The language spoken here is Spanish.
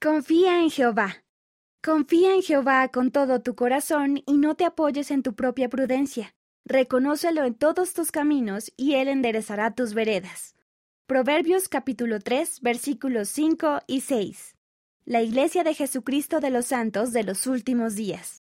Confía en Jehová. Confía en Jehová con todo tu corazón y no te apoyes en tu propia prudencia. Reconócelo en todos tus caminos y Él enderezará tus veredas. Proverbios capítulo 3 versículos 5 y 6. La Iglesia de Jesucristo de los Santos de los Últimos Días.